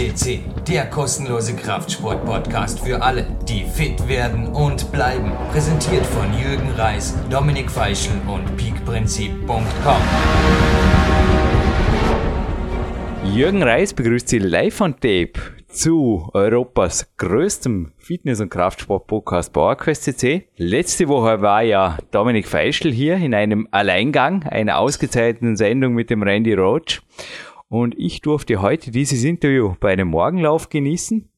FCC, der kostenlose Kraftsport-Podcast für alle, die fit werden und bleiben. Präsentiert von Jürgen Reis, Dominik Feischl und peakprinzip.com. Jürgen Reis begrüßt Sie live on Tape zu Europas größtem Fitness- und Kraftsport-Podcast PowerQuest CC. Letzte Woche war ja Dominik Feischl hier in einem Alleingang, einer ausgezeichneten Sendung mit dem Randy Roach. Und ich durfte heute dieses Interview bei einem Morgenlauf genießen.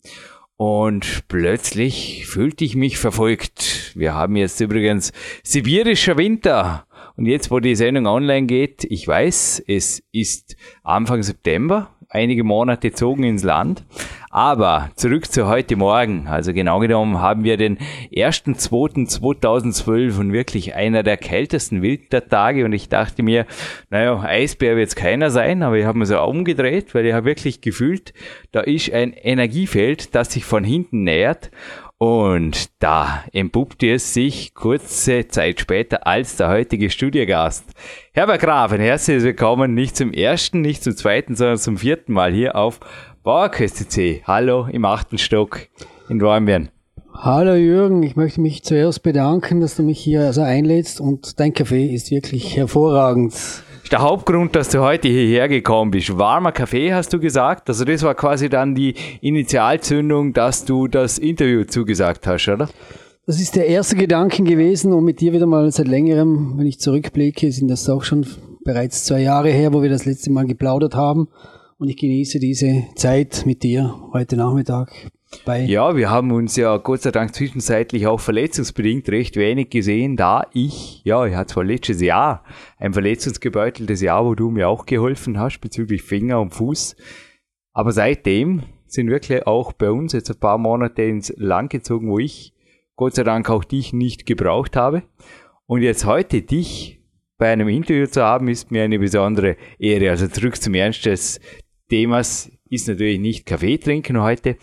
Und plötzlich fühlte ich mich verfolgt. Wir haben jetzt übrigens sibirischer Winter. Und jetzt, wo die Sendung online geht, ich weiß, es ist Anfang September, einige Monate zogen ins Land. Aber zurück zu heute Morgen. Also genau genommen haben wir den 1.2.2012 und wirklich einer der kältesten Wintertage. Und ich dachte mir, naja, Eisbär wird es keiner sein, aber ich habe mir so umgedreht, weil ich habe wirklich gefühlt, da ist ein Energiefeld, das sich von hinten nähert. Und da entpuppte es sich kurze Zeit später als der heutige Studiogast. Herbert Grafen, herzlich willkommen nicht zum ersten, nicht zum zweiten, sondern zum vierten Mal hier auf Bauerköste Hallo im achten Stock in Dornbirn. Hallo Jürgen, ich möchte mich zuerst bedanken, dass du mich hier also einlädst und dein Kaffee ist wirklich hervorragend der Hauptgrund, dass du heute hierher gekommen bist. Warmer Kaffee, hast du gesagt. Also das war quasi dann die Initialzündung, dass du das Interview zugesagt hast, oder? Das ist der erste Gedanke gewesen und mit dir wieder mal seit längerem, wenn ich zurückblicke, sind das auch schon bereits zwei Jahre her, wo wir das letzte Mal geplaudert haben. Und ich genieße diese Zeit mit dir heute Nachmittag bei ja, wir haben uns ja Gott sei Dank zwischenzeitlich auch verletzungsbedingt recht wenig gesehen, da ich, ja, ich hatte zwar letztes Jahr ein verletzungsgebeuteltes Jahr, wo du mir auch geholfen hast bezüglich Finger und Fuß, aber seitdem sind wirklich auch bei uns jetzt ein paar Monate ins Land gezogen, wo ich Gott sei Dank auch dich nicht gebraucht habe. Und jetzt heute dich bei einem Interview zu haben, ist mir eine besondere Ehre. Also zurück zum Ernst des Themas ist natürlich nicht Kaffee trinken heute,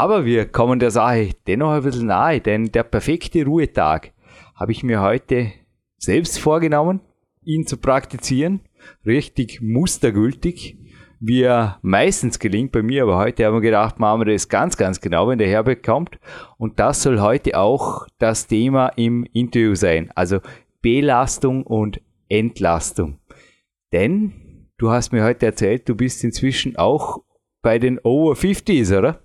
aber wir kommen der Sache dennoch ein bisschen nahe, denn der perfekte Ruhetag habe ich mir heute selbst vorgenommen, ihn zu praktizieren, richtig mustergültig, wie er meistens gelingt bei mir, aber heute haben wir gedacht, machen wir das ganz, ganz genau, wenn der Herbert kommt. Und das soll heute auch das Thema im Interview sein, also Belastung und Entlastung. Denn du hast mir heute erzählt, du bist inzwischen auch bei den Over 50s, oder?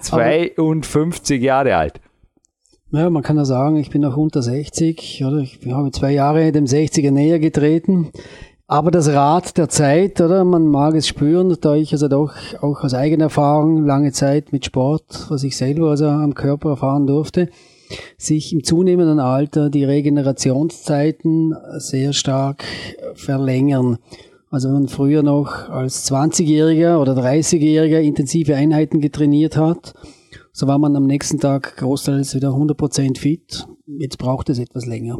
52 Jahre alt. Ja, man kann ja sagen, ich bin noch unter 60, oder? Ich habe zwei Jahre dem 60er näher getreten. Aber das Rad der Zeit, oder? Man mag es spüren, da ich also doch auch aus eigener Erfahrung lange Zeit mit Sport, was ich selber also am Körper erfahren durfte, sich im zunehmenden Alter die Regenerationszeiten sehr stark verlängern. Also wenn man früher noch als 20-Jähriger oder 30-Jähriger intensive Einheiten getrainiert hat, so war man am nächsten Tag großteils wieder 100% fit. Jetzt braucht es etwas länger.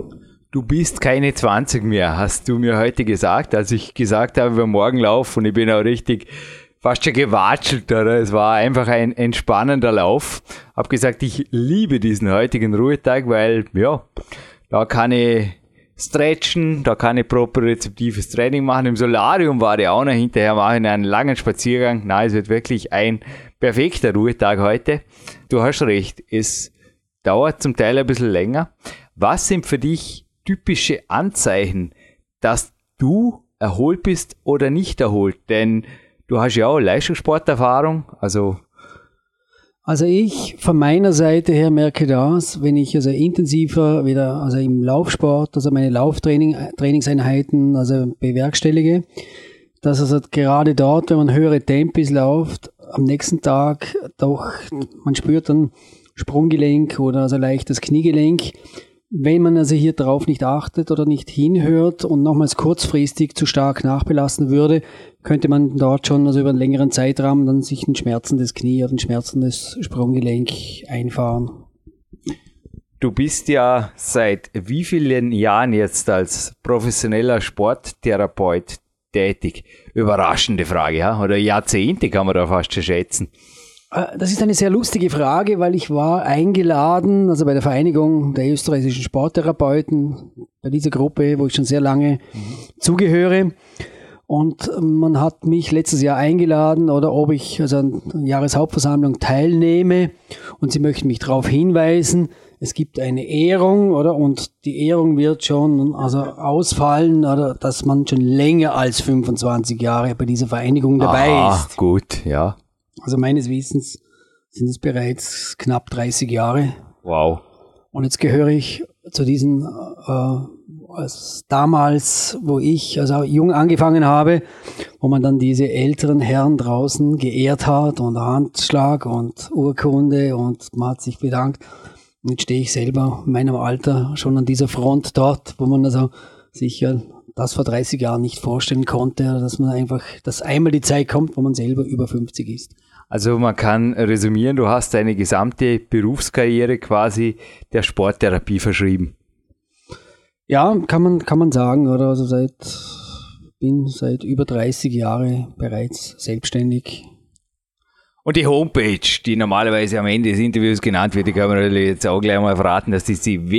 Du bist keine 20 mehr, hast du mir heute gesagt, als ich gesagt habe, wir morgen laufen und ich bin auch richtig fast schon gewatschelt, oder? Es war einfach ein entspannender Lauf. Hab gesagt, ich liebe diesen heutigen Ruhetag, weil, ja, da kann ich stretchen, da kann ich propriozeptives Training machen. Im Solarium war ich auch noch hinterher, mache ich einen langen Spaziergang. Nein, es wird wirklich ein perfekter Ruhetag heute. Du hast recht, es dauert zum Teil ein bisschen länger. Was sind für dich typische Anzeichen, dass du erholt bist oder nicht erholt? Denn du hast ja auch Leistungssporterfahrung, also also ich von meiner Seite her merke das, wenn ich also intensiver wieder, also im Laufsport, also meine Lauftrainingseinheiten, also bewerkstellige, dass also gerade dort, wenn man höhere Tempis läuft, am nächsten Tag doch, man spürt dann Sprunggelenk oder also leichtes Kniegelenk. Wenn man also hier drauf nicht achtet oder nicht hinhört und nochmals kurzfristig zu stark nachbelassen würde, könnte man dort schon also über einen längeren Zeitraum dann sich ein schmerzendes Knie oder ein schmerzendes Sprunggelenk einfahren. Du bist ja seit wie vielen Jahren jetzt als professioneller Sporttherapeut tätig? Überraschende Frage, ja? Oder Jahrzehnte kann man da fast schon schätzen. Äh, das ist eine sehr lustige Frage, weil ich war eingeladen, also bei der Vereinigung der österreichischen Sporttherapeuten, bei dieser Gruppe, wo ich schon sehr lange mhm. zugehöre. Und man hat mich letztes Jahr eingeladen oder ob ich also an der Jahreshauptversammlung teilnehme und sie möchten mich darauf hinweisen, es gibt eine Ehrung, oder? Und die Ehrung wird schon also ausfallen, oder dass man schon länger als 25 Jahre bei dieser Vereinigung dabei Aha, ist. gut, ja. Also meines Wissens sind es bereits knapp 30 Jahre. Wow. Und jetzt gehöre ich zu diesen äh, als damals, wo ich also jung angefangen habe, wo man dann diese älteren Herren draußen geehrt hat und Handschlag und Urkunde und man hat sich bedankt. Und jetzt stehe ich selber in meinem Alter schon an dieser Front dort, wo man also sicher das vor 30 Jahren nicht vorstellen konnte, dass man einfach, dass einmal die Zeit kommt, wo man selber über 50 ist. Also man kann resümieren, du hast deine gesamte Berufskarriere quasi der Sporttherapie verschrieben. Ja, kann man, kann man sagen, oder? Also seit, bin seit über 30 Jahren bereits selbstständig. Und die Homepage, die normalerweise am Ende des Interviews genannt wird, die kann man jetzt auch gleich mal verraten, das ist die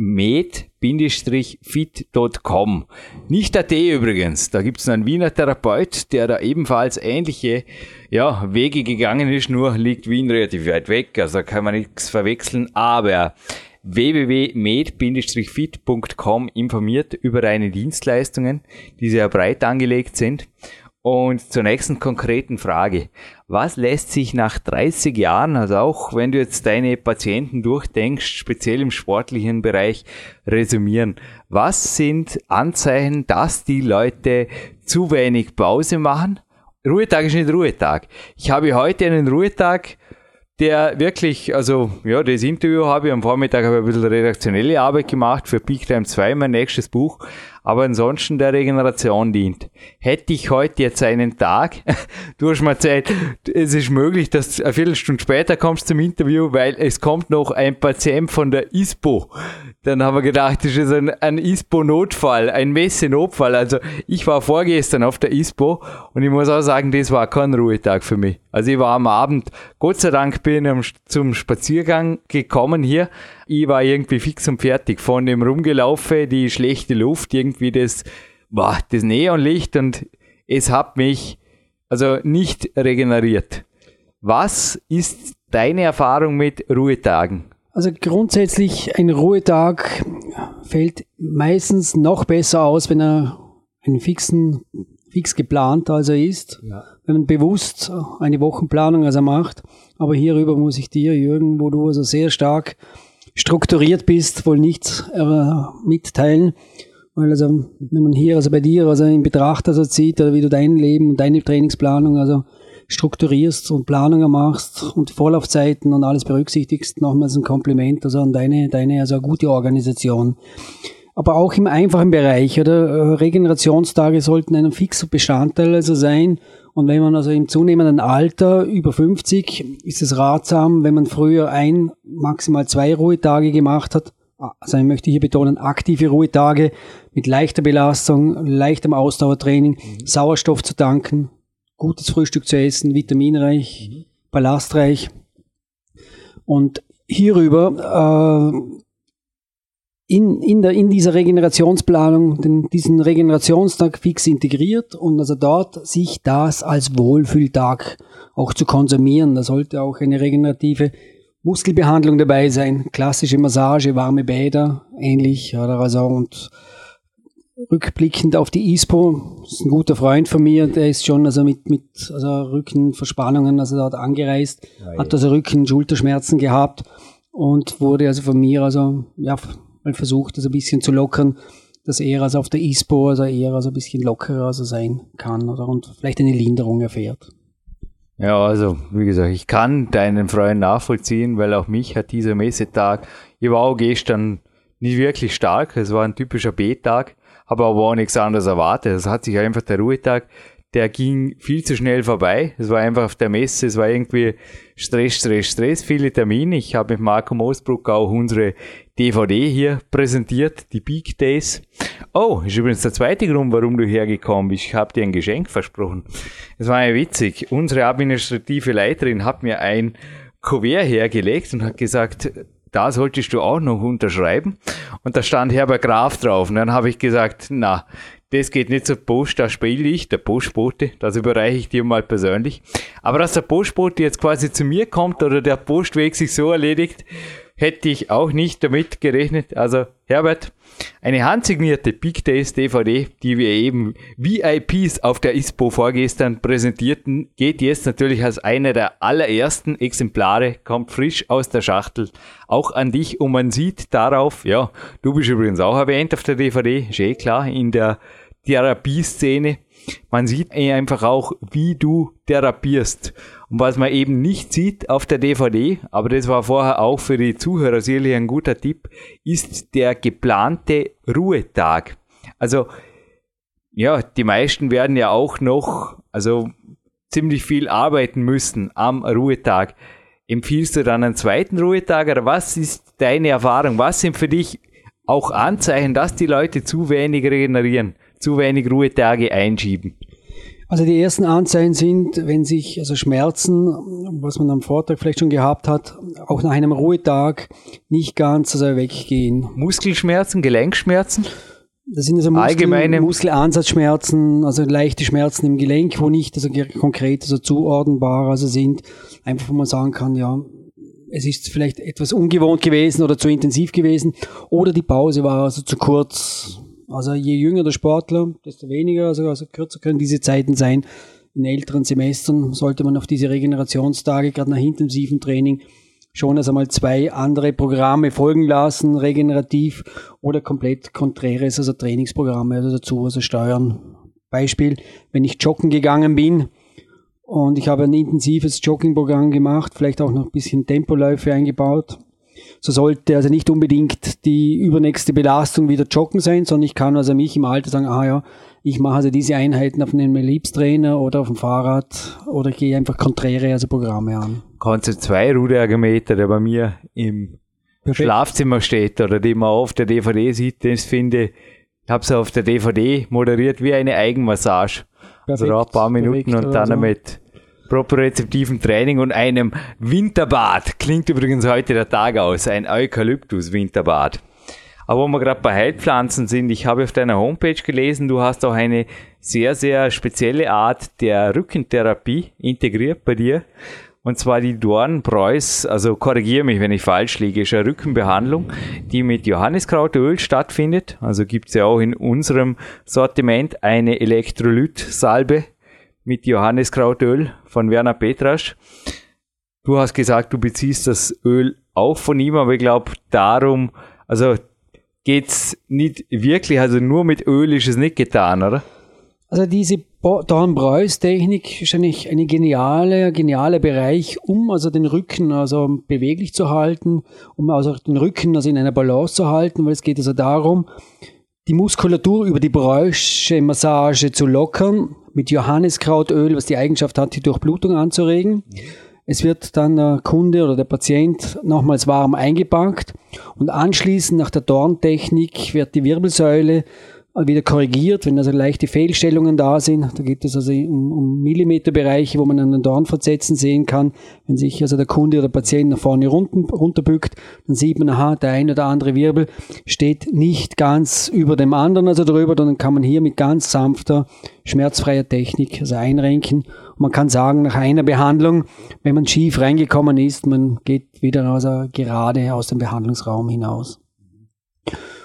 www.med-fit.com. Nicht AT übrigens, da gibt es einen Wiener Therapeut, der da ebenfalls ähnliche ja, Wege gegangen ist, nur liegt Wien relativ weit weg, also kann man nichts verwechseln, aber www.med-fit.com informiert über deine Dienstleistungen, die sehr breit angelegt sind. Und zur nächsten konkreten Frage. Was lässt sich nach 30 Jahren, also auch wenn du jetzt deine Patienten durchdenkst, speziell im sportlichen Bereich, resümieren? Was sind Anzeichen, dass die Leute zu wenig Pause machen? Ruhetag ist nicht Ruhetag. Ich habe heute einen Ruhetag der wirklich, also ja, das Interview habe ich am Vormittag habe ich ein bisschen redaktionelle Arbeit gemacht für Peak Time 2, mein nächstes Buch, aber ansonsten der Regeneration dient. Hätte ich heute jetzt einen Tag, du hast mir Zeit, es ist möglich, dass du eine Viertelstunde später kommst zum Interview, weil es kommt noch ein Patient von der ISPO. Dann haben wir gedacht, das ist ein, ein ISPO-Notfall, ein Messe-Notfall. Also ich war vorgestern auf der ISPO und ich muss auch sagen, das war kein Ruhetag für mich. Also ich war am Abend, Gott sei Dank bin ich zum Spaziergang gekommen hier. Ich war irgendwie fix und fertig von dem Rumgelaufen, die schlechte Luft, irgendwie das, boah, das Neonlicht und es hat mich also nicht regeneriert. Was ist deine Erfahrung mit Ruhetagen? Also grundsätzlich ein Ruhetag fällt meistens noch besser aus, wenn er einen fixen, fix geplant also ist. Ja. Wenn man bewusst eine Wochenplanung also macht. Aber hierüber muss ich dir, Jürgen, wo du also sehr stark strukturiert bist, wohl nichts äh, mitteilen. Weil also, wenn man hier also bei dir also in Betracht also zieht, oder wie du dein Leben und deine Trainingsplanung also strukturierst und Planungen machst und Vorlaufzeiten und alles berücksichtigst, nochmals ein Kompliment also an deine, deine also gute Organisation. Aber auch im einfachen Bereich, oder äh, Regenerationstage sollten ein fixer Bestandteil also sein. Und wenn man also im zunehmenden Alter über 50 ist es ratsam, wenn man früher ein, maximal zwei Ruhetage gemacht hat, also ich möchte hier betonen, aktive Ruhetage mit leichter Belastung, leichtem Ausdauertraining, mhm. Sauerstoff zu tanken, gutes Frühstück zu essen, vitaminreich, mhm. ballastreich. Und hierüber äh, in, in, der, in dieser Regenerationsplanung den, diesen Regenerationstag fix integriert und also dort sich das als Wohlfühltag auch zu konsumieren. Da sollte auch eine regenerative Muskelbehandlung dabei sein, klassische Massage, warme Bäder, ähnlich, oder also und rückblickend auf die ISPO, ist ein guter Freund von mir, der ist schon also mit, mit also Rückenverspannungen also dort angereist, ja, hat also Rücken, Schulterschmerzen gehabt und wurde also von mir also ja mal versucht, das ein bisschen zu lockern, dass er also auf der ISPO also eher also ein bisschen lockerer also sein kann oder und vielleicht eine Linderung erfährt. Ja, also wie gesagt, ich kann deinen Freund nachvollziehen, weil auch mich hat dieser Messetag, ich war auch gestern nicht wirklich stark, es war ein typischer B-Tag, aber auch nichts anderes erwartet. Es hat sich einfach der Ruhetag, der ging viel zu schnell vorbei. Es war einfach auf der Messe, es war irgendwie Stress, Stress, Stress, viele Termine. Ich habe mit Marco Moosbruck auch unsere DVD hier präsentiert, die Big Days. Oh, ist übrigens der zweite Grund, warum du hergekommen bist. Ich habe dir ein Geschenk versprochen. Es war ja witzig. Unsere administrative Leiterin hat mir ein Kuvert hergelegt und hat gesagt, da solltest du auch noch unterschreiben. Und da stand Herbert Graf drauf. Und dann habe ich gesagt, na, das geht nicht zur Post, da spiele ich, der Postbote, das überreiche ich dir mal persönlich. Aber dass der Postbote jetzt quasi zu mir kommt oder der Postweg sich so erledigt, hätte ich auch nicht damit gerechnet. Also Herbert, eine handsignierte Big Days DVD, die wir eben VIPs auf der ISPO vorgestern präsentierten, geht jetzt natürlich als einer der allerersten Exemplare, kommt frisch aus der Schachtel, auch an dich und man sieht darauf, ja, du bist übrigens auch erwähnt auf der DVD, ist eh klar, in der Therapieszene. Man sieht einfach auch, wie du therapierst. Und was man eben nicht sieht auf der DVD, aber das war vorher auch für die Zuhörer sicherlich ein guter Tipp, ist der geplante Ruhetag. Also, ja, die meisten werden ja auch noch, also ziemlich viel arbeiten müssen am Ruhetag. Empfiehlst du dann einen zweiten Ruhetag oder was ist deine Erfahrung? Was sind für dich auch Anzeichen, dass die Leute zu wenig regenerieren, zu wenig Ruhetage einschieben? Also die ersten Anzeichen sind, wenn sich also Schmerzen, was man am Vortag vielleicht schon gehabt hat, auch nach einem Ruhetag nicht ganz also weggehen. Muskelschmerzen, Gelenkschmerzen? Das sind also Muskel, allgemeine Muskelansatzschmerzen, also leichte Schmerzen im Gelenk, wo nicht also konkret also zuordnenbar also sind. Einfach, wo man sagen kann, ja, es ist vielleicht etwas ungewohnt gewesen oder zu intensiv gewesen oder die Pause war also zu kurz also je jünger der Sportler, desto weniger, also, also kürzer können diese Zeiten sein. In älteren Semestern sollte man auf diese Regenerationstage, gerade nach intensivem Training, schon also mal zwei andere Programme folgen lassen, regenerativ oder komplett konträres, also Trainingsprogramme also dazu, also steuern. Beispiel, wenn ich joggen gegangen bin und ich habe ein intensives Joggingprogramm gemacht, vielleicht auch noch ein bisschen Tempoläufe eingebaut, so sollte also nicht unbedingt die übernächste Belastung wieder joggen sein, sondern ich kann also mich im Alter sagen, ah ja, ich mache also diese Einheiten auf einem Liebstrainer oder auf dem Fahrrad oder gehe einfach konträre also Programme an. Kannst du zwei Ruderargumeter, der bei mir im Perfekt. Schlafzimmer steht oder die man auf der DVD sieht, das finde ich habe es auf der DVD moderiert wie eine Eigenmassage. Perfekt. Also ein paar Minuten Perfekt und dann so. mit propriozeptiven Training und einem Winterbad. Klingt übrigens heute der Tag aus, ein Eukalyptus-Winterbad. Aber wo wir gerade bei Heilpflanzen sind, ich habe auf deiner Homepage gelesen, du hast auch eine sehr, sehr spezielle Art der Rückentherapie integriert bei dir. Und zwar die Dornbräus, also korrigiere mich, wenn ich falsch liege, ist eine Rückenbehandlung, die mit Johanniskrautöl stattfindet. Also gibt es ja auch in unserem Sortiment eine Elektrolytsalbe, mit Johanniskrautöl von Werner Petrasch. Du hast gesagt, du beziehst das Öl auch von ihm, aber ich glaube darum, also geht's nicht wirklich, also nur mit Öl ist es nicht getan, oder? Also diese Dornbräus-Technik ist eigentlich eine geniale, geniale Bereich, um also den Rücken also beweglich zu halten, um also den Rücken also in einer Balance zu halten, weil es geht also darum, die Muskulatur über die Bräusche Massage zu lockern, mit Johanniskrautöl, was die Eigenschaft hat, die Durchblutung anzuregen. Es wird dann der Kunde oder der Patient nochmals warm eingepackt und anschließend nach der Dorntechnik wird die Wirbelsäule wieder korrigiert, wenn also leichte Fehlstellungen da sind. Da geht es also um, um Millimeterbereiche, wo man einen Dornversetzen sehen kann. Wenn sich also der Kunde oder der Patient nach vorne runter, runterbückt, dann sieht man, aha, der ein oder andere Wirbel steht nicht ganz über dem anderen, also drüber, dann kann man hier mit ganz sanfter, schmerzfreier Technik also einrenken. Und man kann sagen, nach einer Behandlung, wenn man schief reingekommen ist, man geht wieder also gerade aus dem Behandlungsraum hinaus.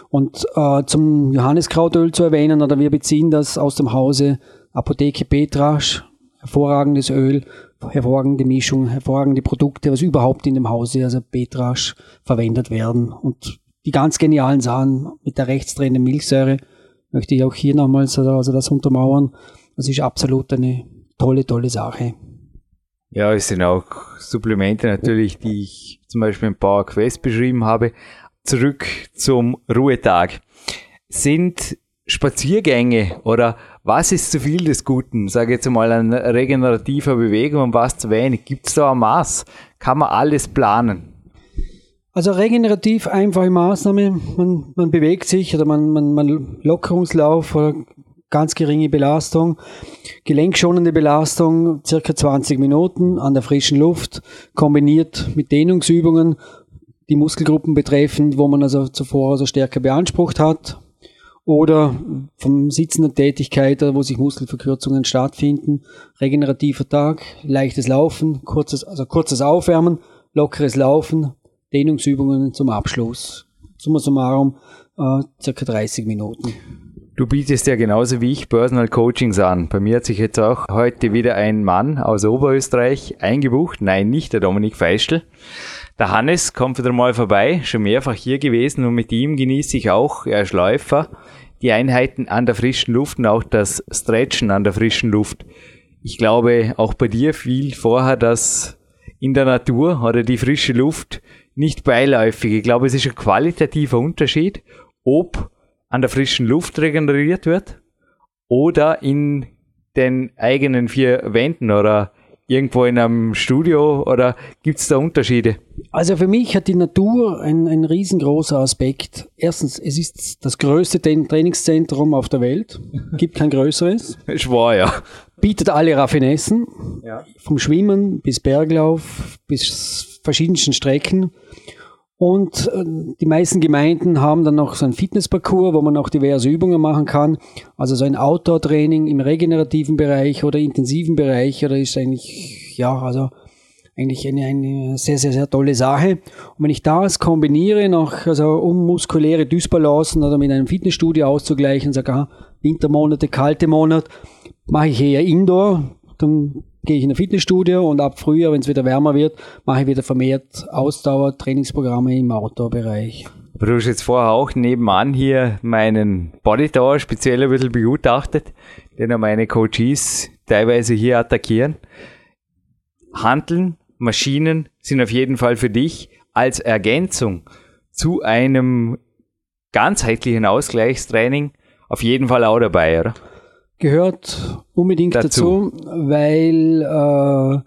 Und äh, zum Johanniskrautöl zu erwähnen, oder wir beziehen das aus dem Hause Apotheke Petrasch, hervorragendes Öl, hervorragende Mischung, hervorragende Produkte, was überhaupt in dem Hause, also Petrasch, verwendet werden. Und die ganz genialen Sachen mit der rechtsdrehenden Milchsäure möchte ich auch hier nochmals also das untermauern. Das ist absolut eine tolle, tolle Sache. Ja, es sind auch Supplemente natürlich, die ich zum Beispiel im Power Quest beschrieben habe, zurück zum Ruhetag. Sind Spaziergänge oder was ist zu viel des Guten? Sage jetzt mal an regenerativer Bewegung und was zu wenig. Gibt es da ein Maß? Kann man alles planen? Also regenerativ einfache Maßnahme. Man, man bewegt sich oder man, man, man Lockerungslauf oder ganz geringe Belastung, gelenkschonende Belastung, circa 20 Minuten an der frischen Luft, kombiniert mit Dehnungsübungen die Muskelgruppen betreffen, wo man also zuvor also stärker beansprucht hat. oder vom Sitzen der Tätigkeit, wo sich Muskelverkürzungen stattfinden. Regenerativer Tag, leichtes Laufen, kurzes, also kurzes Aufwärmen, lockeres Laufen, Dehnungsübungen zum Abschluss. Summa summarum äh, circa 30 Minuten. Du bietest ja genauso wie ich Personal Coachings an. Bei mir hat sich jetzt auch heute wieder ein Mann aus Oberösterreich eingebucht. Nein, nicht der Dominik Feischl. Der Hannes kommt wieder mal vorbei, schon mehrfach hier gewesen und mit ihm genieße ich auch, er ist Läufer, die Einheiten an der frischen Luft und auch das Stretchen an der frischen Luft. Ich glaube, auch bei dir fiel vorher das in der Natur oder die frische Luft nicht beiläufig. Ich glaube, es ist ein qualitativer Unterschied, ob an der frischen Luft regeneriert wird oder in den eigenen vier Wänden oder irgendwo in einem Studio oder gibt es da Unterschiede? Also für mich hat die Natur ein, ein riesengroßer Aspekt. Erstens, es ist das größte Trainingszentrum auf der Welt. Gibt kein größeres. Ist wahr, ja. Bietet alle Raffinessen. Ja. Vom Schwimmen bis Berglauf bis verschiedensten Strecken. Und äh, die meisten Gemeinden haben dann noch so einen Fitnessparcours, wo man auch diverse Übungen machen kann. Also so ein Outdoor-Training im regenerativen Bereich oder intensiven Bereich, oder ist eigentlich, ja, also eigentlich eine, eine sehr, sehr, sehr tolle Sache. Und wenn ich das kombiniere, noch, also um muskuläre Dysbalancen oder mit einem Fitnessstudio auszugleichen, sage, aha, Wintermonate, kalte Monate, mache ich eher Indoor, dann gehe ich in ein Fitnessstudio und ab Frühjahr, wenn es wieder wärmer wird, mache ich wieder vermehrt Ausdauer-Trainingsprogramme im Outdoor-Bereich. Aber du hast jetzt vorher auch nebenan hier meinen Bodytower speziell ein bisschen begutachtet, den auch meine Coaches teilweise hier attackieren. Handeln, Maschinen sind auf jeden Fall für dich als Ergänzung zu einem ganzheitlichen Ausgleichstraining auf jeden Fall auch dabei, oder? Gehört unbedingt dazu, dazu weil äh,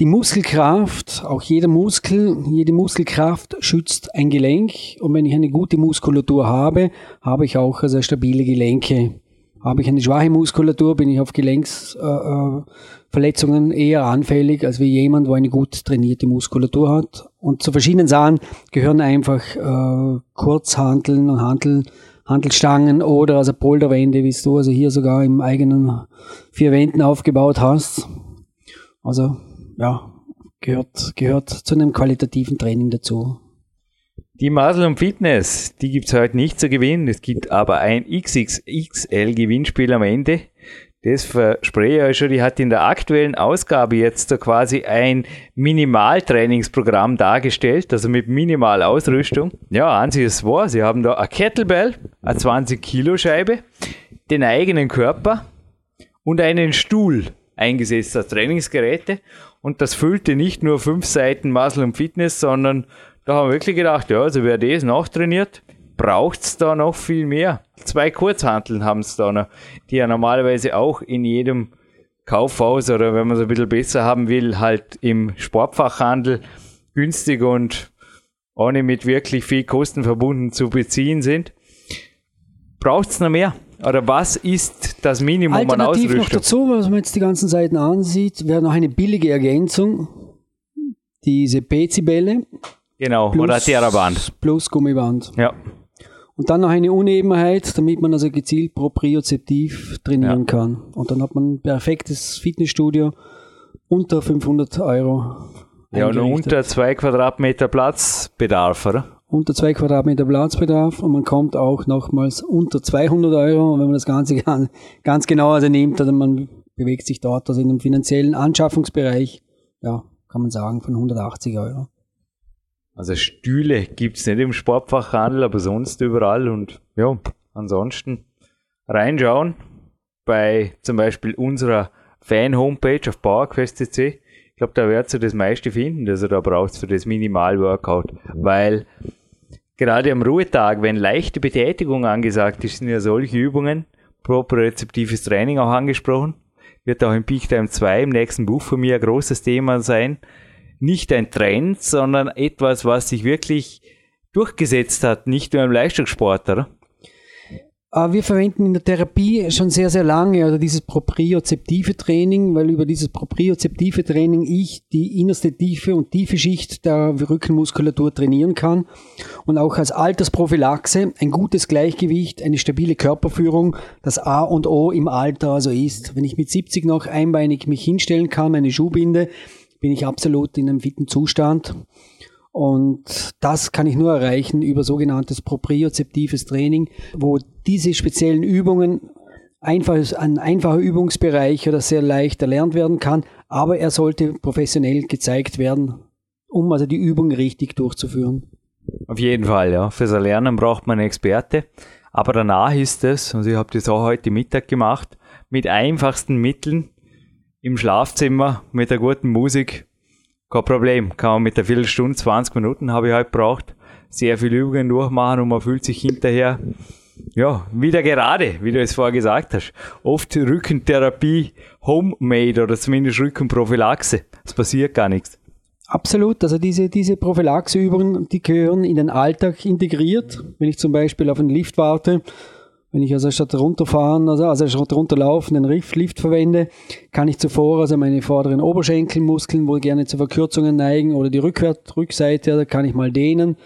die Muskelkraft, auch jeder Muskel, jede Muskelkraft schützt ein Gelenk und wenn ich eine gute Muskulatur habe, habe ich auch also stabile Gelenke. Habe ich eine schwache Muskulatur, bin ich auf Gelenksverletzungen äh, äh eher anfällig als wie jemand, wo eine gut trainierte Muskulatur hat. Und zu verschiedenen Sachen gehören einfach äh, Kurzhanteln und Handeln Handelstangen oder also Polderwände, wie du also hier sogar im eigenen vier Wänden aufgebaut hast. Also ja, gehört, gehört zu einem qualitativen Training dazu. Die Muscle und Fitness, die gibt's heute nicht zu gewinnen. Es gibt aber ein XXXL Gewinnspiel am Ende. Das verspreche ich euch schon, die hat in der aktuellen Ausgabe jetzt so quasi ein Minimaltrainingsprogramm dargestellt, also mit Minimalausrüstung. Ja, an sich ist wahr, sie haben da eine Kettlebell, eine 20 Kilo Scheibe, den eigenen Körper und einen Stuhl eingesetzt als Trainingsgeräte. Und das füllte nicht nur fünf Seiten Muscle und Fitness, sondern da haben wir wirklich gedacht, ja, also wer das nachtrainiert, braucht es da noch viel mehr. Zwei Kurzhanteln haben es da noch, die ja normalerweise auch in jedem Kaufhaus oder wenn man es ein bisschen besser haben will, halt im Sportfachhandel günstig und ohne mit wirklich viel Kosten verbunden zu beziehen sind. Braucht es noch mehr? Oder was ist das Minimum Alternativ an Ausrüstung? noch dazu, was man jetzt die ganzen Seiten ansieht, wäre noch eine billige Ergänzung. Diese PC-Bälle. Genau, plus, oder Theraband. Plus Gummiband. Ja. Und dann noch eine Unebenheit, damit man also gezielt propriozeptiv trainieren ja. kann. Und dann hat man ein perfektes Fitnessstudio unter 500 Euro. Ja, und unter zwei Quadratmeter Platzbedarf, oder? Unter zwei Quadratmeter Platzbedarf und man kommt auch nochmals unter 200 Euro. Und wenn man das Ganze ganz genau also nimmt, also man bewegt sich dort also in einem finanziellen Anschaffungsbereich, ja, kann man sagen, von 180 Euro. Also Stühle gibt's nicht im Sportfachhandel, aber sonst überall. Und ja, ansonsten reinschauen bei zum Beispiel unserer Fan-Homepage auf PowerQuest.cc. Ich glaube, da werdet ihr das meiste finden, das ihr da braucht für das Minimal-Workout. Weil gerade am Ruhetag, wenn leichte Betätigung angesagt ist, sind ja solche Übungen, propriozeptives Training auch angesprochen, wird auch im Peak Time 2 im nächsten Buch von mir ein großes Thema sein nicht ein Trend, sondern etwas, was sich wirklich durchgesetzt hat, nicht nur im Leistungssport, oder? Äh, wir verwenden in der Therapie schon sehr, sehr lange also dieses propriozeptive Training, weil über dieses propriozeptive Training ich die innerste tiefe und tiefe Schicht der Rückenmuskulatur trainieren kann und auch als Altersprophylaxe ein gutes Gleichgewicht, eine stabile Körperführung, das A und O im Alter also ist. Wenn ich mit 70 noch einbeinig mich hinstellen kann, meine Schuhbinde, bin ich absolut in einem fitten Zustand. Und das kann ich nur erreichen über sogenanntes propriozeptives Training, wo diese speziellen Übungen einfach, ein einfacher Übungsbereich oder sehr leicht erlernt werden kann, aber er sollte professionell gezeigt werden, um also die Übung richtig durchzuführen. Auf jeden Fall, ja. Fürs Erlernen braucht man einen Experte. Aber danach ist es, und ich habe das auch heute Mittag gemacht, mit einfachsten Mitteln im Schlafzimmer mit der guten Musik kein Problem. Kann man mit der Viertelstunde, 20 Minuten habe ich halt braucht, sehr viele Übungen durchmachen und man fühlt sich hinterher, ja, wieder gerade, wie du es vorher gesagt hast. Oft Rückentherapie, Homemade oder zumindest Rückenprophylaxe. Es passiert gar nichts. Absolut, also diese, diese Prophylaxeübungen, die gehören in den Alltag integriert. Wenn ich zum Beispiel auf einen Lift warte, wenn ich also statt runterfahren, also, also statt runterlaufen, den Lift, verwende, kann ich zuvor also meine vorderen Oberschenkelmuskeln wohl gerne zu Verkürzungen neigen oder die Rückwärts, Rückseite, da kann ich mal dehnen.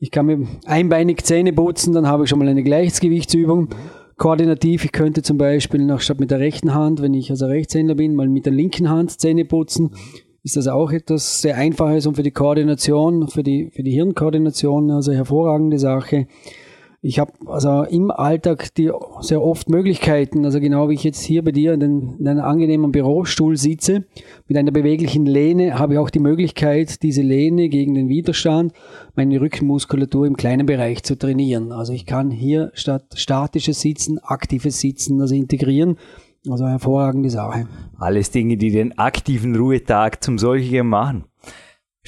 Ich kann mir einbeinig Zähne putzen, dann habe ich schon mal eine Gleichgewichtsübung. Koordinativ, ich könnte zum Beispiel noch statt mit der rechten Hand, wenn ich also Rechtshänder bin, mal mit der linken Hand Zähne putzen. Ist das auch etwas sehr Einfaches und für die Koordination, für die, für die Hirnkoordination, also hervorragende Sache. Ich habe also im Alltag die sehr oft Möglichkeiten, also genau wie ich jetzt hier bei dir in, den, in einem angenehmen Bürostuhl sitze, mit einer beweglichen Lehne, habe ich auch die Möglichkeit, diese Lehne gegen den Widerstand, meine Rückenmuskulatur im kleinen Bereich zu trainieren. Also ich kann hier statt statisches Sitzen, aktives Sitzen also integrieren. Also hervorragende Sache. Alles Dinge, die den aktiven Ruhetag zum solchen machen.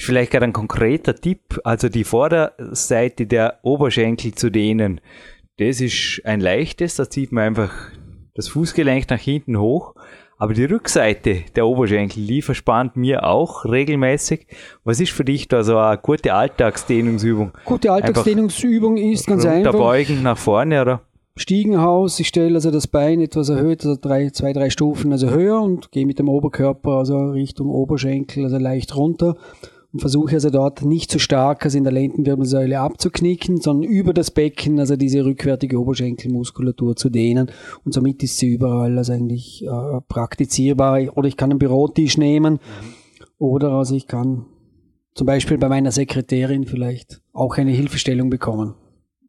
Vielleicht gerade ein konkreter Tipp, also die Vorderseite der Oberschenkel zu dehnen. Das ist ein leichtes, da zieht man einfach das Fußgelenk nach hinten hoch. Aber die Rückseite der Oberschenkel, die verspannt mir auch regelmäßig. Was ist für dich da so eine gute Alltagsdehnungsübung? Gute Alltagsdehnungsübung ist ganz einfach. Beugen nach vorne, oder? Stiegenhaus, ich stelle also das Bein etwas erhöht, also drei, zwei, drei Stufen also höher und gehe mit dem Oberkörper also Richtung Oberschenkel, also leicht runter und versuche also dort nicht zu stark also in der Lendenwirbelsäule abzuknicken, sondern über das Becken, also diese rückwärtige Oberschenkelmuskulatur zu dehnen und somit ist sie überall also eigentlich äh, praktizierbar. Oder ich kann einen Bürotisch nehmen mhm. oder also ich kann zum Beispiel bei meiner Sekretärin vielleicht auch eine Hilfestellung bekommen.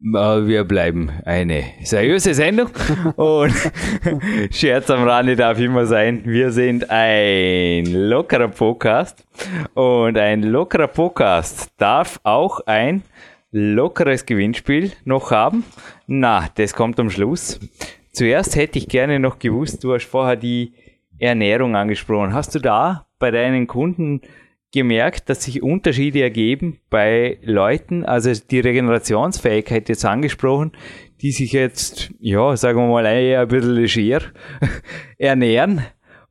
Wir bleiben eine seriöse Sendung und Scherz am Rande darf immer sein. Wir sind ein lockerer Podcast und ein lockerer Podcast darf auch ein lockeres Gewinnspiel noch haben. Na, das kommt am Schluss. Zuerst hätte ich gerne noch gewusst, du hast vorher die Ernährung angesprochen. Hast du da bei deinen Kunden gemerkt, dass sich Unterschiede ergeben bei Leuten, also die Regenerationsfähigkeit jetzt angesprochen, die sich jetzt, ja, sagen wir mal, eher ein bisschen leger ernähren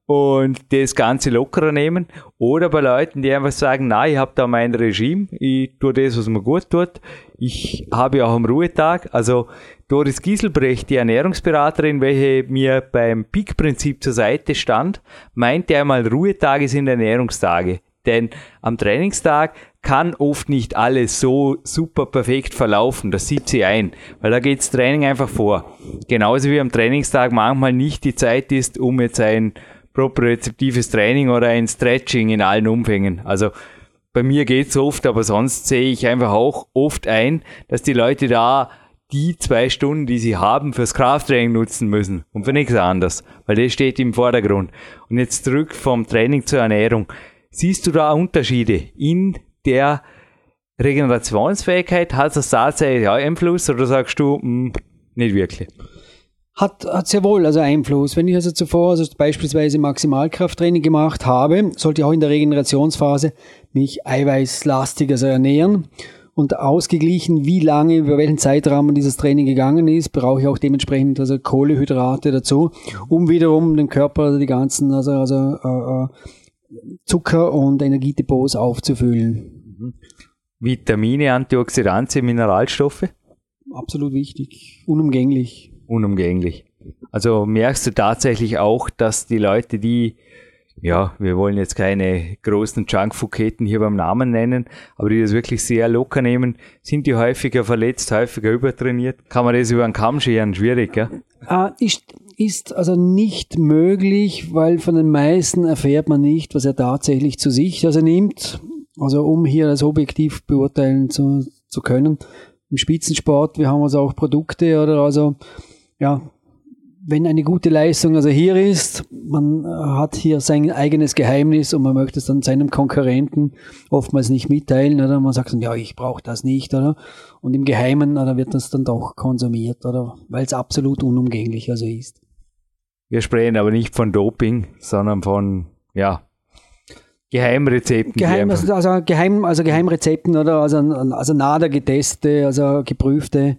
und das Ganze lockerer nehmen. Oder bei Leuten, die einfach sagen, na, ich habe da mein Regime, ich tue das, was mir gut tut. Ich habe ja auch am Ruhetag, also Doris Gieselbrecht, die Ernährungsberaterin, welche mir beim Peak-Prinzip zur Seite stand, meinte einmal, Ruhetage sind Ernährungstage. Denn am Trainingstag kann oft nicht alles so super perfekt verlaufen. Das sieht sie ein, weil da geht das Training einfach vor. Genauso wie am Trainingstag manchmal nicht die Zeit ist, um jetzt ein propriozeptives Training oder ein Stretching in allen Umfängen. Also bei mir geht's oft, aber sonst sehe ich einfach auch oft ein, dass die Leute da die zwei Stunden, die sie haben, fürs Krafttraining nutzen müssen und für nichts anderes, weil das steht im Vordergrund. Und jetzt zurück vom Training zur Ernährung. Siehst du da Unterschiede in der Regenerationsfähigkeit? Hat das tatsächlich auch Einfluss oder sagst du, mh, hm, nicht wirklich? Hat, hat sehr wohl also Einfluss. Wenn ich also zuvor also beispielsweise Maximalkrafttraining gemacht habe, sollte ich auch in der Regenerationsphase mich eiweißlastig also ernähren und ausgeglichen, wie lange, über welchen Zeitrahmen dieses Training gegangen ist, brauche ich auch dementsprechend also Kohlehydrate dazu, um wiederum den Körper die ganzen also, also äh, äh Zucker und Energiedepots aufzufüllen. Mhm. Vitamine, Antioxidantien, Mineralstoffe? Absolut wichtig, unumgänglich. unumgänglich. Also merkst du tatsächlich auch, dass die Leute, die ja, wir wollen jetzt keine großen Junkfood-Ketten hier beim Namen nennen, aber die das wirklich sehr locker nehmen, sind die häufiger verletzt, häufiger übertrainiert. Kann man das über einen Kamm scheren? Schwierig, ja? Ah, ist, ist also nicht möglich, weil von den meisten erfährt man nicht, was er tatsächlich zu sich also nimmt. Also um hier das objektiv beurteilen zu, zu können. Im Spitzensport, wir haben also auch Produkte oder also ja, wenn eine gute Leistung also hier ist, man hat hier sein eigenes Geheimnis und man möchte es dann seinem Konkurrenten oftmals nicht mitteilen, oder man sagt dann, ja, ich brauche das nicht, oder? Und im Geheimen, oder wird das dann doch konsumiert, oder? Weil es absolut unumgänglich also ist. Wir sprechen aber nicht von Doping, sondern von, ja, Geheimrezepten. Geheim, also, also, Geheim, also Geheimrezepten, oder? Also, also nader getestete, also geprüfte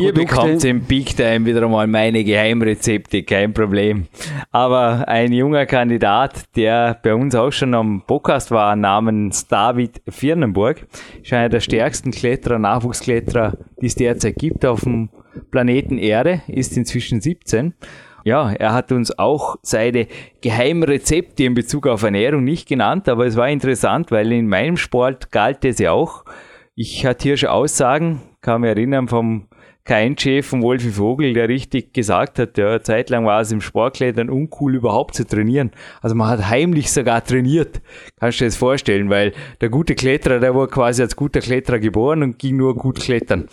Ihr bekommt im Big Time wieder einmal meine Geheimrezepte, kein Problem. Aber ein junger Kandidat, der bei uns auch schon am Podcast war, namens David Firnenburg, ist einer der stärksten Kletterer, Nachwuchskletterer, die es derzeit gibt auf dem Planeten Erde, ist inzwischen 17. Ja, er hat uns auch seine Geheimrezepte in Bezug auf Ernährung nicht genannt, aber es war interessant, weil in meinem Sport galt es ja auch. Ich hatte hier schon Aussagen, kann mich erinnern vom kein Chef von Wolfi Vogel, der richtig gesagt hat, ja, zeitlang war es im Sportklettern uncool überhaupt zu trainieren. Also man hat heimlich sogar trainiert. Kannst du dir das vorstellen, weil der gute Kletterer, der war quasi als guter Kletterer geboren und ging nur gut klettern.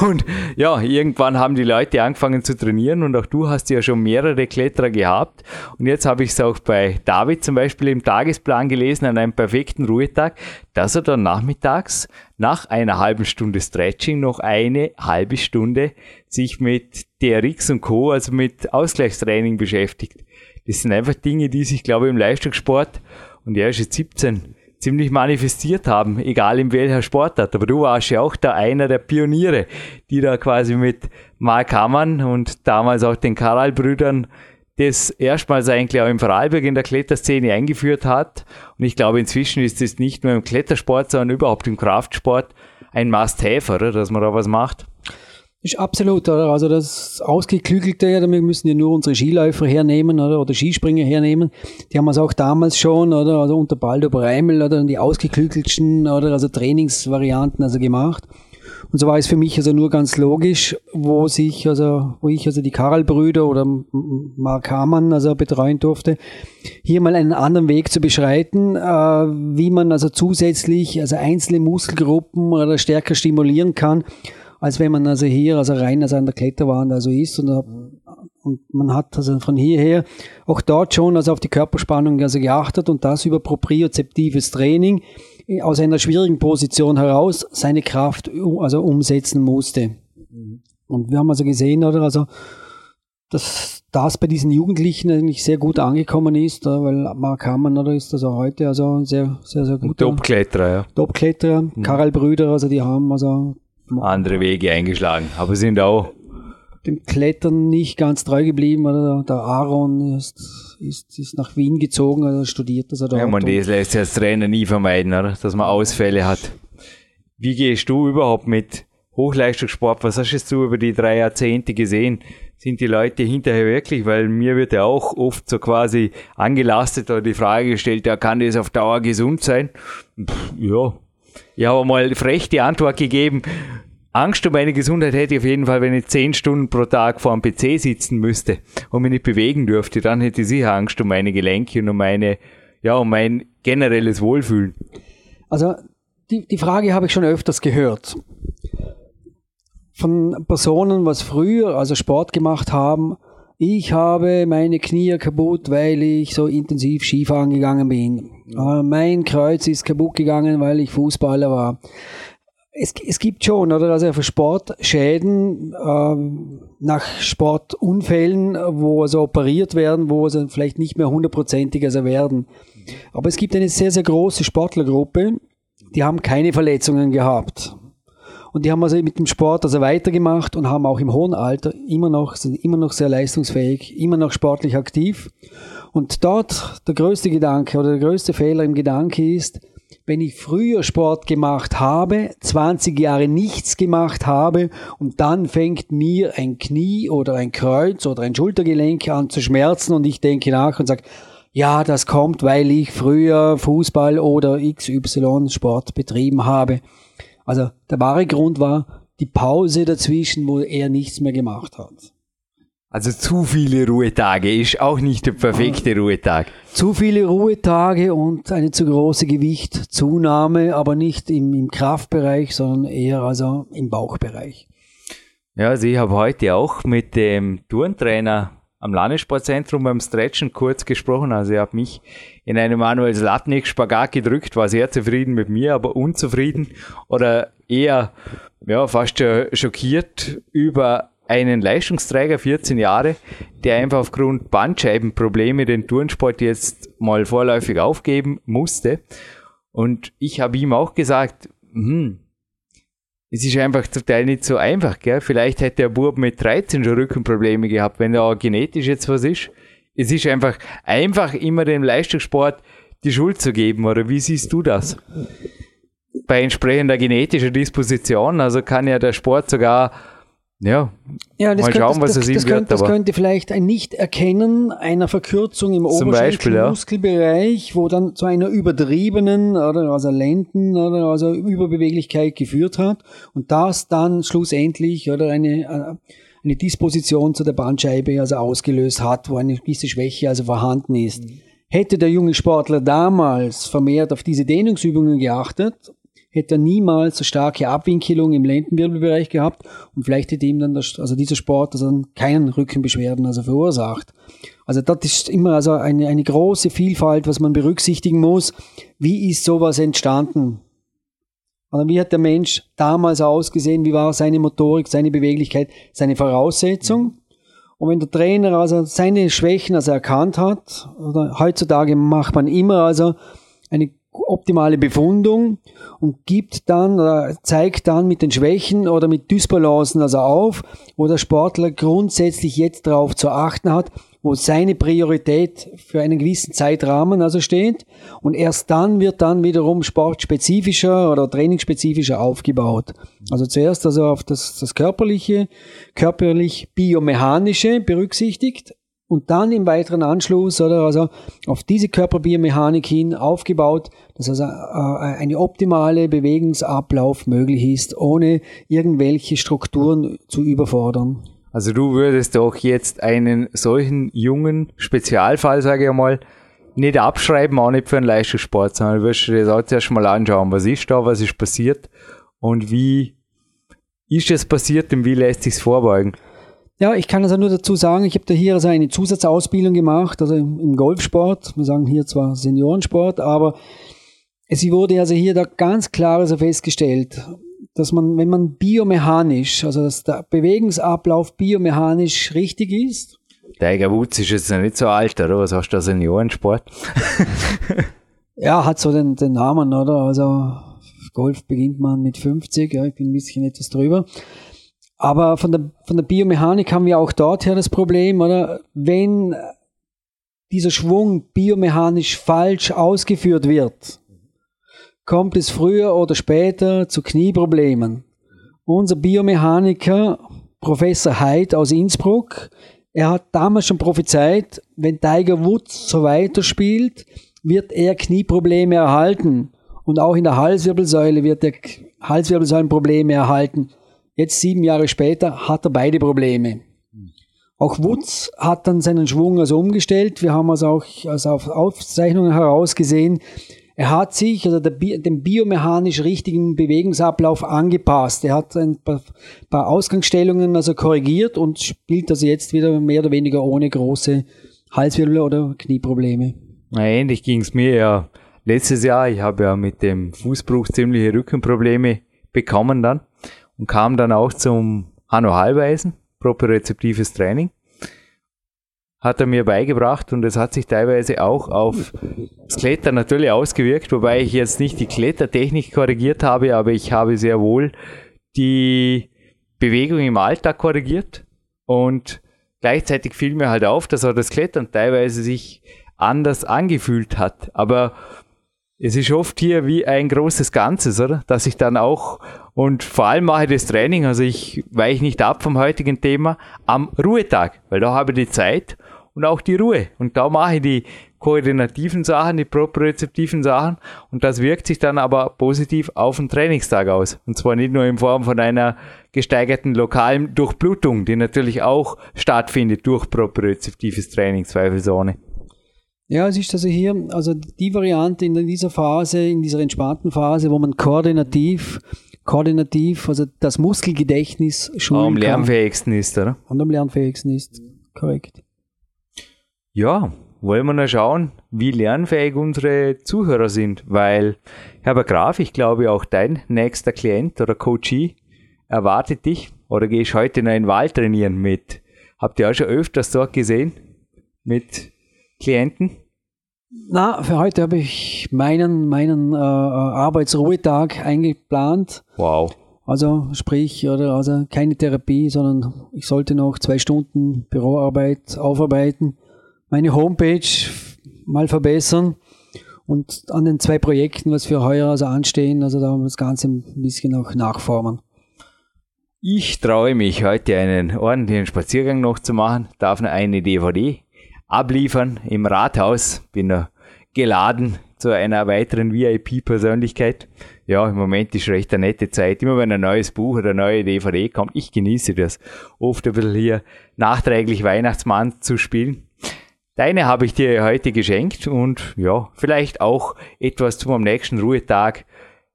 Und ja, irgendwann haben die Leute angefangen zu trainieren und auch du hast ja schon mehrere Kletterer gehabt. Und jetzt habe ich es auch bei David zum Beispiel im Tagesplan gelesen, an einem perfekten Ruhetag, dass er dann nachmittags nach einer halben Stunde Stretching noch eine halbe Stunde sich mit DRX und Co., also mit Ausgleichstraining beschäftigt. Das sind einfach Dinge, die sich, glaube ich, im Leistungssport, und er ist jetzt 17, ziemlich manifestiert haben, egal in welcher Sportart. Aber du warst ja auch da einer der Pioniere, die da quasi mit Mark Hammann und damals auch den Karal-Brüdern das erstmals eigentlich auch im Vorarlberg in der Kletterszene eingeführt hat. Und ich glaube, inzwischen ist es nicht nur im Klettersport, sondern überhaupt im Kraftsport ein Must-Have, oder? Dass man da was macht. Ist absolut, oder? Also das Ausgeklügelte, wir müssen ja nur unsere Skiläufer hernehmen, oder? Oder Skispringer hernehmen. Die haben es auch damals schon, oder? Also unter Baldo Breimel, oder? Die ausgeklügelten, oder? Also Trainingsvarianten, also gemacht. Und so war es für mich also nur ganz logisch, wo sich, also, wo ich also die Karl-Brüder oder Mark Hamann also betreuen durfte, hier mal einen anderen Weg zu beschreiten, äh, wie man also zusätzlich, also einzelne Muskelgruppen oder stärker stimulieren kann, als wenn man also hier, also rein also an der Kletterwand also ist und, und man hat also von hierher auch dort schon also auf die Körperspannung also geachtet und das über propriozeptives Training aus einer schwierigen Position heraus seine Kraft also umsetzen musste. Und wir haben also gesehen, oder, also, dass das bei diesen Jugendlichen eigentlich sehr gut angekommen ist, weil Mark Hammann oder ist also heute also ein sehr, sehr, sehr guter Top-Kletterer, ja. Top-Kletterer, mhm. Karel Brüder, also die haben also andere Wege eingeschlagen, aber sind auch dem Klettern nicht ganz treu geblieben. Oder? Der Aaron ist, ist, ist nach Wien gezogen, also studiert das. Oder ja, man das lässt sich als Trainer nie vermeiden, oder? dass man Ausfälle hat. Wie gehst du überhaupt mit Hochleistungssport? Was hast du über die drei Jahrzehnte gesehen? Sind die Leute hinterher wirklich? Weil mir wird ja auch oft so quasi angelastet oder die Frage gestellt, ja, kann das auf Dauer gesund sein? Pff, ja. Ich habe mal frech die Antwort gegeben, Angst um meine Gesundheit hätte ich auf jeden Fall, wenn ich zehn Stunden pro Tag vor dem PC sitzen müsste und mich nicht bewegen dürfte, dann hätte ich sicher Angst um meine Gelenke und um meine, ja, um mein generelles Wohlfühlen. Also, die, die Frage habe ich schon öfters gehört. Von Personen, was früher, also Sport gemacht haben, ich habe meine Knie kaputt, weil ich so intensiv Skifahren gegangen bin. Mhm. Mein Kreuz ist kaputt gegangen, weil ich Fußballer war es, es gibt schon, oder? Also für Sportschäden ähm, nach Sportunfällen, wo also operiert werden, wo also vielleicht nicht mehr hundertprozentig also werden. Aber es gibt eine sehr, sehr große Sportlergruppe, die haben keine Verletzungen gehabt. Und die haben also mit dem Sport also weitergemacht und haben auch im hohen Alter immer noch, sind immer noch sehr leistungsfähig, immer noch sportlich aktiv. Und dort der größte Gedanke oder der größte Fehler im Gedanke ist, wenn ich früher Sport gemacht habe, 20 Jahre nichts gemacht habe und dann fängt mir ein Knie oder ein Kreuz oder ein Schultergelenk an zu schmerzen und ich denke nach und sage, ja, das kommt, weil ich früher Fußball oder XY Sport betrieben habe. Also der wahre Grund war die Pause dazwischen, wo er nichts mehr gemacht hat. Also zu viele Ruhetage ist auch nicht der perfekte Ruhetag. Zu viele Ruhetage und eine zu große Gewichtzunahme, aber nicht im, im Kraftbereich, sondern eher also im Bauchbereich. Ja, also ich habe heute auch mit dem Turntrainer am Landessportzentrum beim Stretchen kurz gesprochen. Also er hat mich in einem Manuel Slatnik Spagat gedrückt, war sehr zufrieden mit mir, aber unzufrieden oder eher ja, fast schockiert über einen Leistungsträger, 14 Jahre, der einfach aufgrund Bandscheibenprobleme den Turnsport jetzt mal vorläufig aufgeben musste. Und ich habe ihm auch gesagt, hm, es ist einfach zum Teil nicht so einfach, gell? Vielleicht hätte der Bub mit 13 schon Rückenprobleme gehabt, wenn da genetisch jetzt was ist. Es ist einfach einfach immer dem Leistungssport die Schuld zu geben, oder wie siehst du das? Bei entsprechender genetischer Disposition, also kann ja der Sport sogar ja, ja das mal schauen, könnte, was das, es ihm das, wird. Das könnte vielleicht ein Nicht-Erkennen einer Verkürzung im Oberschenkelmuskelbereich, ja. wo dann zu einer übertriebenen oder also Lenden oder also Überbeweglichkeit geführt hat und das dann schlussendlich oder eine äh, eine Disposition zu der Bandscheibe also ausgelöst hat, wo eine gewisse Schwäche also vorhanden ist. Mhm. Hätte der junge Sportler damals vermehrt auf diese Dehnungsübungen geachtet hätte er niemals so starke Abwinkelung im Lendenwirbelbereich gehabt und vielleicht hätte ihm dann das, also dieser Sport also keinen Rückenbeschwerden also verursacht. Also das ist immer also eine, eine große Vielfalt, was man berücksichtigen muss. Wie ist sowas entstanden? Also wie hat der Mensch damals ausgesehen? Wie war seine Motorik, seine Beweglichkeit, seine Voraussetzung? Und wenn der Trainer also seine Schwächen also erkannt hat, oder heutzutage macht man immer also eine optimale Befundung und gibt dann oder zeigt dann mit den Schwächen oder mit Dysbalancen also auf, wo der Sportler grundsätzlich jetzt darauf zu achten hat, wo seine Priorität für einen gewissen Zeitrahmen also steht und erst dann wird dann wiederum sportspezifischer oder trainingsspezifischer aufgebaut. Also zuerst also auf das, das körperliche, körperlich biomechanische berücksichtigt, und dann im weiteren Anschluss oder also auf diese Körperbiomechanik hin aufgebaut, dass also äh, eine optimale Bewegungsablauf möglich ist, ohne irgendwelche Strukturen zu überfordern. Also du würdest doch jetzt einen solchen jungen Spezialfall, sage ich mal, nicht abschreiben, auch nicht für einen Leistungssport, sondern du wirst dir das auch zuerst mal anschauen, was ist da, was ist passiert und wie ist es passiert und wie lässt sich vorbeugen. Ja, ich kann also nur dazu sagen, ich habe da hier also eine Zusatzausbildung gemacht, also im Golfsport. Wir sagen hier zwar Seniorensport, aber es wurde also hier da ganz klar also festgestellt, dass man, wenn man biomechanisch, also dass der Bewegungsablauf biomechanisch richtig ist. Tiger Woods ist jetzt noch nicht so alt, oder? Was hast du da Seniorensport? ja, hat so den, den Namen, oder? Also Golf beginnt man mit 50, ja, ich bin ein bisschen etwas drüber. Aber von der, von der Biomechanik haben wir auch dort her das Problem, oder? Wenn dieser Schwung biomechanisch falsch ausgeführt wird, kommt es früher oder später zu Knieproblemen. Unser Biomechaniker, Professor Heid aus Innsbruck, er hat damals schon prophezeit, wenn Tiger Woods so weiterspielt, wird er Knieprobleme erhalten. Und auch in der Halswirbelsäule wird er Halswirbelsäulenprobleme erhalten. Jetzt sieben Jahre später hat er beide Probleme. Auch Wutz hat dann seinen Schwung also umgestellt. Wir haben also auch also auf Aufzeichnungen herausgesehen, er hat sich also dem biomechanisch richtigen Bewegungsablauf angepasst. Er hat ein paar, paar Ausgangsstellungen also korrigiert und spielt also jetzt wieder mehr oder weniger ohne große Halswirbel oder Knieprobleme. Na, ähnlich ging es mir ja letztes Jahr. Ich habe ja mit dem Fußbruch ziemliche Rückenprobleme bekommen dann und kam dann auch zum Hanno Halbeisen, propriozeptives Training. Hat er mir beigebracht und es hat sich teilweise auch auf das Klettern natürlich ausgewirkt, wobei ich jetzt nicht die Klettertechnik korrigiert habe, aber ich habe sehr wohl die Bewegung im Alltag korrigiert und gleichzeitig fiel mir halt auf, dass auch das Klettern teilweise sich anders angefühlt hat. Aber es ist oft hier wie ein großes Ganzes, oder? Dass ich dann auch, und vor allem mache ich das Training, also ich weiche nicht ab vom heutigen Thema, am Ruhetag, weil da habe ich die Zeit und auch die Ruhe. Und da mache ich die koordinativen Sachen, die propriozeptiven Sachen und das wirkt sich dann aber positiv auf den Trainingstag aus. Und zwar nicht nur in Form von einer gesteigerten lokalen Durchblutung, die natürlich auch stattfindet durch propriozeptives Training, zweifelsohne. Ja, es ist also hier, also die Variante in dieser Phase, in dieser entspannten Phase, wo man koordinativ, koordinativ, also das Muskelgedächtnis schulen Am lernfähigsten ist, oder? Und am lernfähigsten ist, korrekt. Ja, wollen wir noch schauen, wie lernfähig unsere Zuhörer sind, weil Herbert Graf, ich glaube auch dein nächster Klient oder Coachee erwartet dich oder gehst heute noch in den Wald trainieren mit, habt ihr auch schon öfters dort gesehen, mit Klienten? Na, für heute habe ich meinen, meinen äh, Arbeitsruhetag eingeplant. Wow. Also sprich, oder also keine Therapie, sondern ich sollte noch zwei Stunden Büroarbeit aufarbeiten, meine Homepage mal verbessern und an den zwei Projekten, was für heuer also anstehen, also da das Ganze ein bisschen noch nachformen. Ich traue mich heute einen ordentlichen Spaziergang noch zu machen, darf noch eine DVD abliefern im Rathaus. Bin noch geladen zu einer weiteren VIP-Persönlichkeit. Ja, im Moment ist recht eine nette Zeit. Immer wenn ein neues Buch oder eine neue DVD kommt, ich genieße das. Oft ein bisschen hier nachträglich Weihnachtsmann zu spielen. Deine habe ich dir heute geschenkt und ja, vielleicht auch etwas zum am nächsten Ruhetag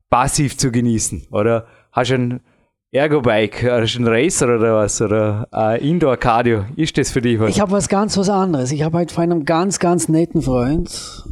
passiv zu genießen. Oder hast du ein Ergobike, ein Racer oder was? Oder äh, Indoor Cardio? Ist das für dich was? Ich habe was ganz was anderes. Ich habe heute von einem ganz, ganz netten Freund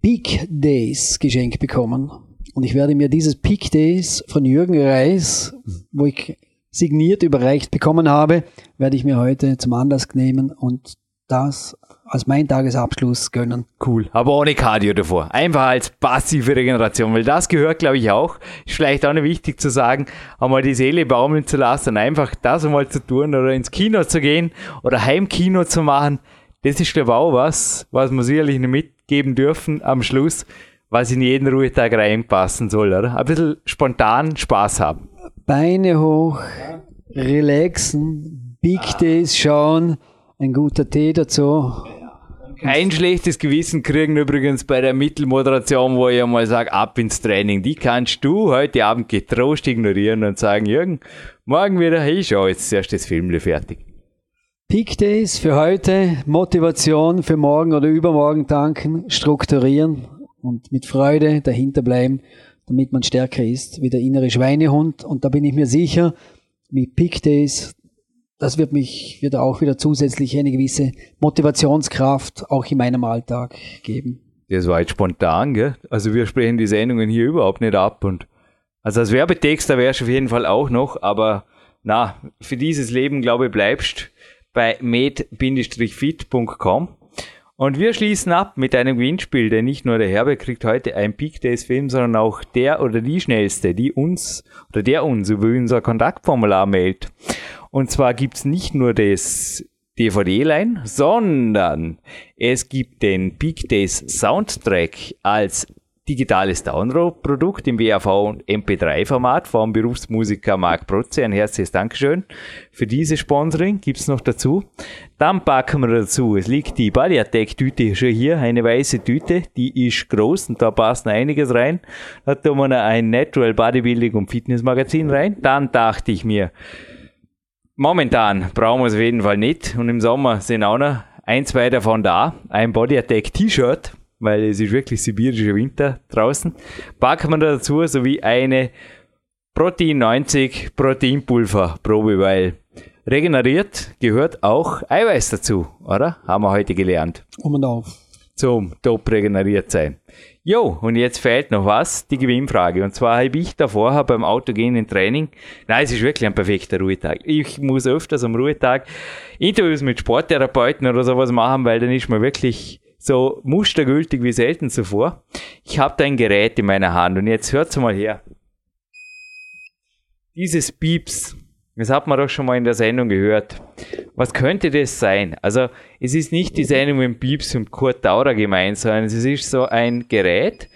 Peak Days geschenkt bekommen. Und ich werde mir dieses Peak Days von Jürgen Reis, wo ich signiert überreicht bekommen habe, werde ich mir heute zum Anlass nehmen und das als mein Tagesabschluss gönnen. Cool, aber ohne Cardio davor. Einfach als passive Regeneration, weil das gehört, glaube ich, auch. Ist vielleicht auch nicht wichtig zu sagen, einmal die Seele baumeln zu lassen, einfach das einmal zu tun oder ins Kino zu gehen oder Heimkino zu machen. Das ist, glaube ich, auch was, was wir sicherlich nicht mitgeben dürfen am Schluss, was in jeden Ruhetag reinpassen soll, oder? Ein bisschen spontan Spaß haben. Beine hoch, relaxen, Big Days schauen, ein guter Tee dazu kein schlechtes Gewissen kriegen übrigens bei der Mittelmoderation, wo ich einmal sage, ab ins Training. Die kannst du heute Abend getrost ignorieren und sagen, Jürgen, morgen wieder, hey, schau jetzt zuerst das Film fertig. Peak Days für heute, Motivation für morgen oder übermorgen tanken, strukturieren und mit Freude dahinter bleiben, damit man stärker ist wie der innere Schweinehund. Und da bin ich mir sicher, mit Peak Days, das wird mich, wird auch wieder zusätzlich eine gewisse Motivationskraft auch in meinem Alltag geben. Das war jetzt spontan, gell? Also wir sprechen die Sendungen hier überhaupt nicht ab und also als Werbetexter wärst du auf jeden Fall auch noch, aber na, für dieses Leben, glaube ich, bleibst bei med-fit.com. Und wir schließen ab mit einem Gewinnspiel, denn nicht nur der Herbe kriegt heute ein Peak Days Film, sondern auch der oder die schnellste, die uns oder der uns über unser Kontaktformular meldet. Und zwar gibt's nicht nur das DVD-Line, sondern es gibt den Peak Days Soundtrack als digitales Download-Produkt im WAV und MP3-Format vom Berufsmusiker Marc Protze. Ein herzliches Dankeschön für dieses Sponsoring. Gibt's noch dazu. Dann packen wir dazu, es liegt die Badiatec-Tüte schon hier, eine weiße Tüte, die ist groß und da passt noch einiges rein. Da tun wir noch ein Natural Bodybuilding und Fitness Magazin rein. Dann dachte ich mir, Momentan brauchen wir es auf jeden Fall nicht. Und im Sommer sind auch noch ein, zwei davon da. Ein Body Attack T-Shirt, weil es ist wirklich sibirischer Winter draußen. Packen wir dazu sowie eine Protein 90 Proteinpulver Probe, weil regeneriert gehört auch Eiweiß dazu, oder? Haben wir heute gelernt. Um und auf. Zum top regeneriert sein. Jo, und jetzt fehlt noch was, die Gewinnfrage. Und zwar habe ich davor beim autogenen Training, nein, es ist wirklich ein perfekter Ruhetag. Ich muss öfters am Ruhetag Interviews mit Sporttherapeuten oder sowas machen, weil dann ist man wirklich so mustergültig wie selten zuvor. Ich habe da ein Gerät in meiner Hand und jetzt hört's mal her. Dieses Pieps, das hat man doch schon mal in der Sendung gehört. Was könnte das sein? Also, es ist nicht die Sendung mit Pieps und Kurt Daurer gemeint, sondern es ist so ein Gerät.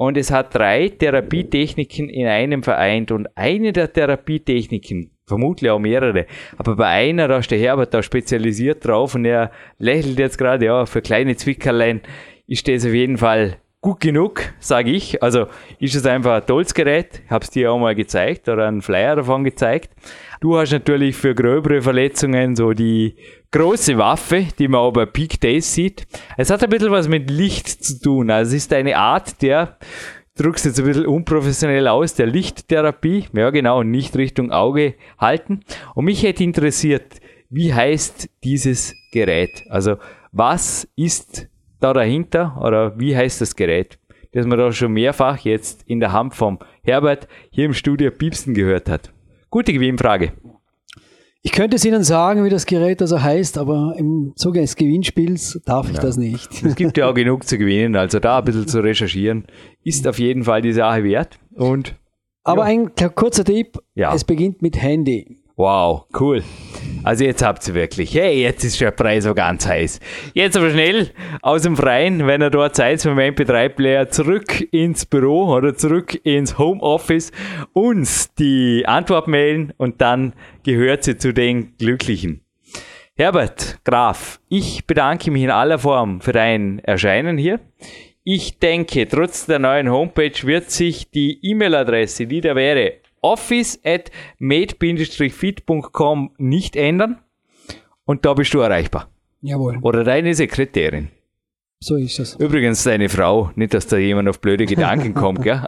und es hat drei Therapietechniken in einem vereint und eine der Therapietechniken, vermutlich auch mehrere, aber bei einer, da ist der Herbert da spezialisiert drauf und er lächelt jetzt gerade, ja, für kleine Zwickerlein ist das auf jeden Fall gut genug, sage ich. Also ist es einfach ein tolles Gerät. Ich habe es dir auch mal gezeigt oder einen Flyer davon gezeigt. Du hast natürlich für gröbere Verletzungen so die große Waffe, die man auch bei Peak Days sieht. Es hat ein bisschen was mit Licht zu tun. Also es ist eine Art der, drückst jetzt ein bisschen unprofessionell aus, der Lichttherapie. Ja genau, nicht Richtung Auge halten. Und mich hätte interessiert, wie heißt dieses Gerät? Also was ist da dahinter oder wie heißt das Gerät? Das man da schon mehrfach jetzt in der Hand vom Herbert hier im Studio piepsen gehört hat. Gute Gewinnfrage. Ich könnte es Ihnen sagen, wie das Gerät also heißt, aber im Zuge des Gewinnspiels darf ich ja. das nicht. Es gibt ja auch genug zu gewinnen, also da ein bisschen zu recherchieren, ist auf jeden Fall die Sache wert. Und, aber ja. ein kurzer Tipp, ja. es beginnt mit Handy. Wow, cool. Also jetzt habt ihr wirklich, hey, jetzt ist der Preis so ganz heiß. Jetzt aber schnell aus dem Freien, wenn ihr dort seid dem MP3-Player, zurück ins Büro oder zurück ins Homeoffice, uns die Antwort mailen und dann gehört sie zu den Glücklichen. Herbert Graf, ich bedanke mich in aller Form für dein Erscheinen hier. Ich denke, trotz der neuen Homepage wird sich die E-Mail-Adresse, die da wäre, office at made-fit.com nicht ändern. Und da bist du erreichbar. Jawohl. Oder deine Sekretärin. So ist es. Übrigens deine Frau, nicht, dass da jemand auf blöde Gedanken kommt, gell?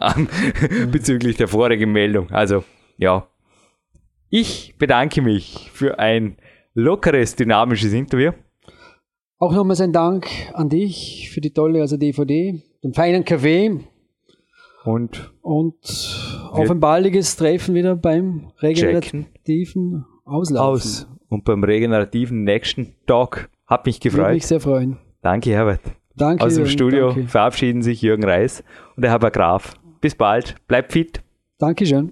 bezüglich der vorigen Meldung. Also, ja. Ich bedanke mich für ein lockeres, dynamisches Interview. Auch nochmals ein Dank an dich für die tolle also DVD, den feinen Kaffee, und, und auf ein baldiges Treffen wieder beim regenerativen Auslaufen. Aus. Und beim regenerativen nächsten Tag. Hat mich gefreut. Würde mich sehr freuen. Danke, Herbert. Danke. Aus dem Studio danke. verabschieden sich Jürgen Reis und der Herbert Graf. Bis bald. Bleibt fit. Dankeschön.